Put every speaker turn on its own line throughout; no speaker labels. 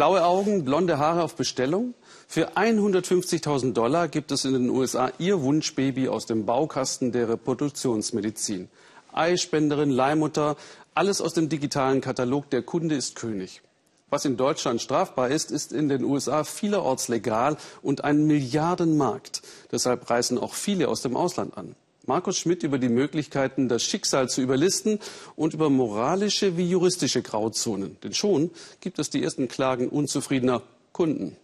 Blaue Augen, blonde Haare auf Bestellung. Für 150.000 Dollar gibt es in den USA Ihr Wunschbaby aus dem Baukasten der Reproduktionsmedizin. Eispenderin, Leihmutter, alles aus dem digitalen Katalog Der Kunde ist König. Was in Deutschland strafbar ist, ist in den USA vielerorts legal und ein Milliardenmarkt. Deshalb reisen auch viele aus dem Ausland an. Markus Schmidt über die Möglichkeiten, das Schicksal zu überlisten und über moralische wie juristische Grauzonen. Denn schon gibt es die ersten Klagen unzufriedener Kunden.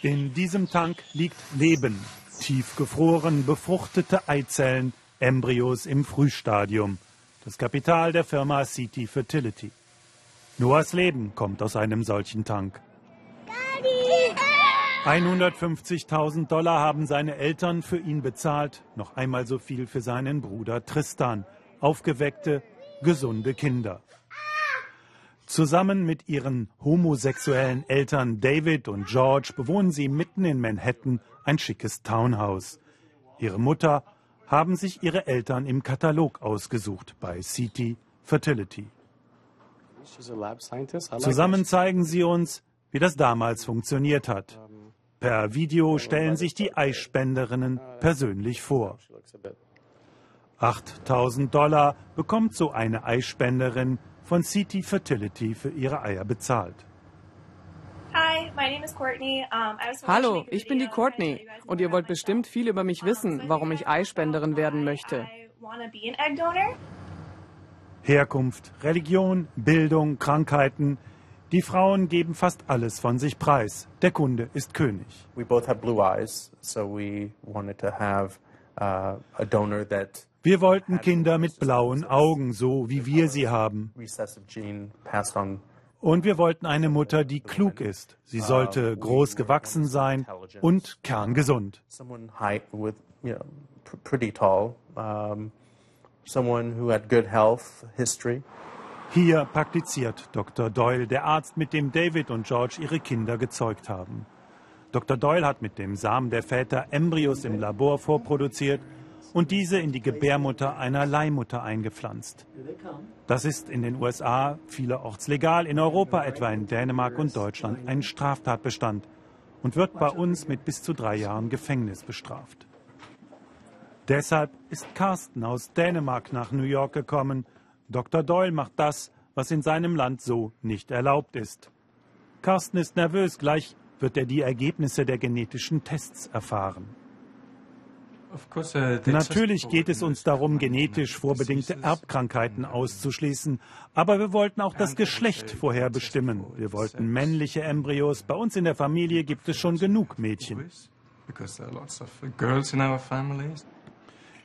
In diesem Tank liegt Leben, tiefgefroren, befruchtete Eizellen, Embryos im Frühstadium. Das Kapital der Firma City Fertility. Noahs Leben kommt aus einem solchen Tank. 150.000 Dollar haben seine Eltern für ihn bezahlt, noch einmal so viel für seinen Bruder Tristan. Aufgeweckte, gesunde Kinder. Zusammen mit ihren homosexuellen Eltern David und George bewohnen sie mitten in Manhattan ein schickes Townhouse. Ihre Mutter haben sich ihre Eltern im Katalog ausgesucht bei CT Fertility. Zusammen zeigen sie uns, wie das damals funktioniert hat. Per Video stellen sich die Eispenderinnen persönlich vor. 8000 Dollar bekommt so eine Eispenderin von CT Fertility für ihre Eier bezahlt.
Hallo, ich bin die Courtney und ihr wollt bestimmt viel über mich wissen, warum ich Eispenderin werden möchte.
Herkunft, Religion, Bildung, Krankheiten. Die Frauen geben fast alles von sich preis. Der Kunde ist König.
Eyes, so have uh,
wir wollten Kinder mit blauen Augen, so wie wir sie haben. Und wir wollten eine Mutter, die klug ist. Sie sollte groß gewachsen sein und kerngesund
someone who had good health history.
Hier praktiziert Dr. Doyle, der Arzt, mit dem David und George ihre Kinder gezeugt haben. Dr. Doyle hat mit dem Samen der Väter Embryos im Labor vorproduziert und diese in die Gebärmutter einer Leihmutter eingepflanzt. Das ist in den USA vielerorts legal, in Europa, etwa in Dänemark und Deutschland, ein Straftatbestand und wird bei uns mit bis zu drei Jahren Gefängnis bestraft. Deshalb ist Carsten aus Dänemark nach New York gekommen. Dr. Doyle macht das, was in seinem Land so nicht erlaubt ist. Carsten ist nervös, gleich wird er die Ergebnisse der genetischen Tests erfahren. Uh, Natürlich geht es uns darum, genetisch vorbedingte Erbkrankheiten auszuschließen, aber wir wollten auch das Geschlecht vorherbestimmen. Wir wollten männliche Embryos. Bei uns in der Familie gibt es schon genug Mädchen.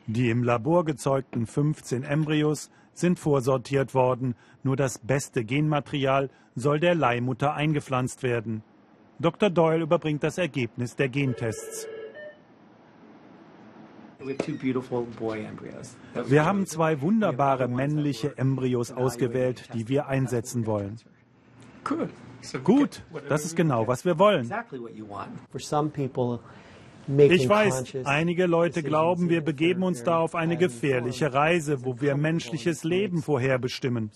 Die im Labor gezeugten 15 Embryos sind vorsortiert worden. Nur das beste Genmaterial soll der Leihmutter eingepflanzt werden. Dr. Doyle überbringt das Ergebnis der Gentests. Wir haben zwei wunderbare männliche Embryos ausgewählt, die wir einsetzen wollen. Gut, das ist genau, was wir wollen. Ich weiß, einige Leute glauben, wir begeben uns da auf eine gefährliche Reise, wo wir menschliches Leben vorherbestimmen.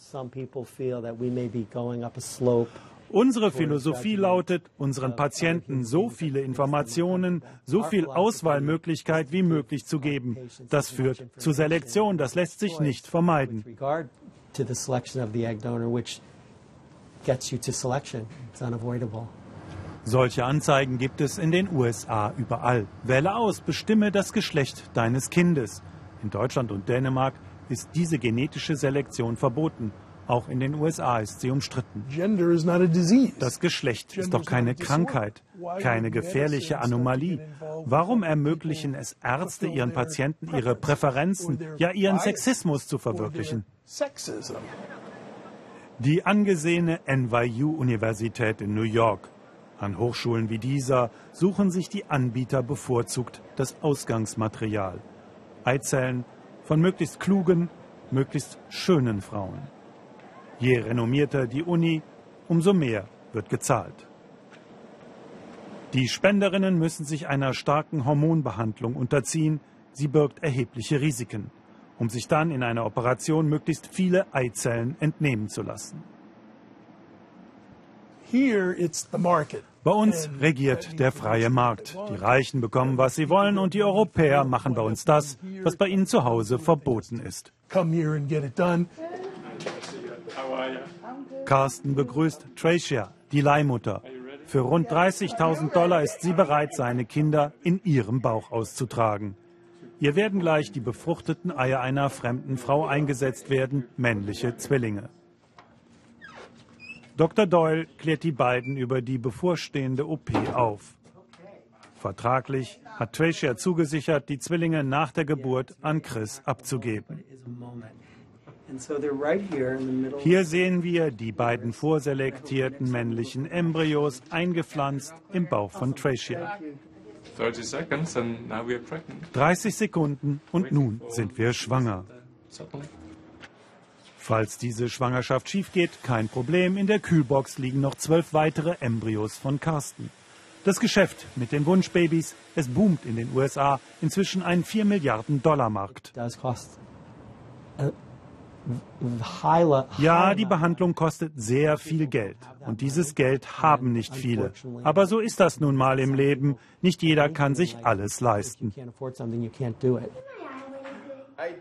Unsere Philosophie lautet, unseren Patienten so viele Informationen, so viel Auswahlmöglichkeit wie möglich zu geben. Das führt zu Selektion, das lässt sich nicht vermeiden. Gets you to selection. It's unavoidable. Solche Anzeigen gibt es in den USA überall. Wähle aus, bestimme das Geschlecht deines Kindes. In Deutschland und Dänemark ist diese genetische Selektion verboten. Auch in den USA ist sie umstritten. Das Geschlecht ist doch keine Krankheit, keine gefährliche Anomalie. Warum ermöglichen es Ärzte ihren Patienten ihre Präferenzen, ja ihren Sexismus zu verwirklichen? Die angesehene NYU-Universität in New York an Hochschulen wie dieser suchen sich die Anbieter bevorzugt das Ausgangsmaterial. Eizellen von möglichst klugen, möglichst schönen Frauen. Je renommierter die Uni, umso mehr wird gezahlt. Die Spenderinnen müssen sich einer starken Hormonbehandlung unterziehen. Sie birgt erhebliche Risiken, um sich dann in einer Operation möglichst viele Eizellen entnehmen zu lassen. Bei uns regiert der freie Markt. Die Reichen bekommen, was sie wollen, und die Europäer machen bei uns das, was bei ihnen zu Hause verboten ist. Carsten begrüßt Tracia, die Leihmutter. Für rund 30.000 Dollar ist sie bereit, seine Kinder in ihrem Bauch auszutragen. Ihr werden gleich die befruchteten Eier einer fremden Frau eingesetzt werden, männliche Zwillinge. Dr. Doyle klärt die beiden über die bevorstehende OP auf. Vertraglich hat Tracia zugesichert, die Zwillinge nach der Geburt an Chris abzugeben. Hier sehen wir die beiden vorselektierten männlichen Embryos eingepflanzt im Bauch von Tracia. 30 Sekunden und nun sind wir schwanger. Falls diese Schwangerschaft schief geht, kein Problem. In der Kühlbox liegen noch zwölf weitere Embryos von Carsten. Das Geschäft mit den Wunschbabys, es boomt in den USA, inzwischen ein 4 Milliarden Dollar Markt. Ja, die Behandlung kostet sehr viel Geld. Und dieses Geld haben nicht viele. Aber so ist das nun mal im Leben. Nicht jeder kann sich alles leisten.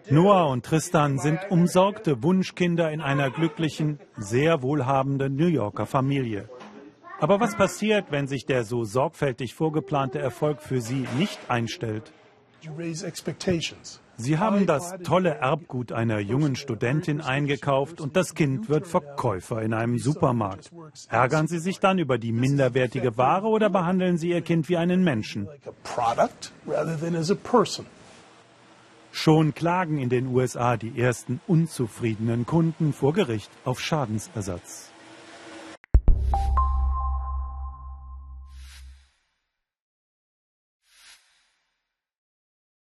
Noah und Tristan sind umsorgte Wunschkinder in einer glücklichen, sehr wohlhabenden New Yorker Familie. Aber was passiert, wenn sich der so sorgfältig vorgeplante Erfolg für sie nicht einstellt? Sie haben das tolle Erbgut einer jungen Studentin eingekauft und das Kind wird Verkäufer in einem Supermarkt. Ärgern Sie sich dann über die minderwertige Ware oder behandeln Sie Ihr Kind wie einen Menschen? Schon klagen in den USA die ersten unzufriedenen Kunden vor Gericht auf Schadensersatz.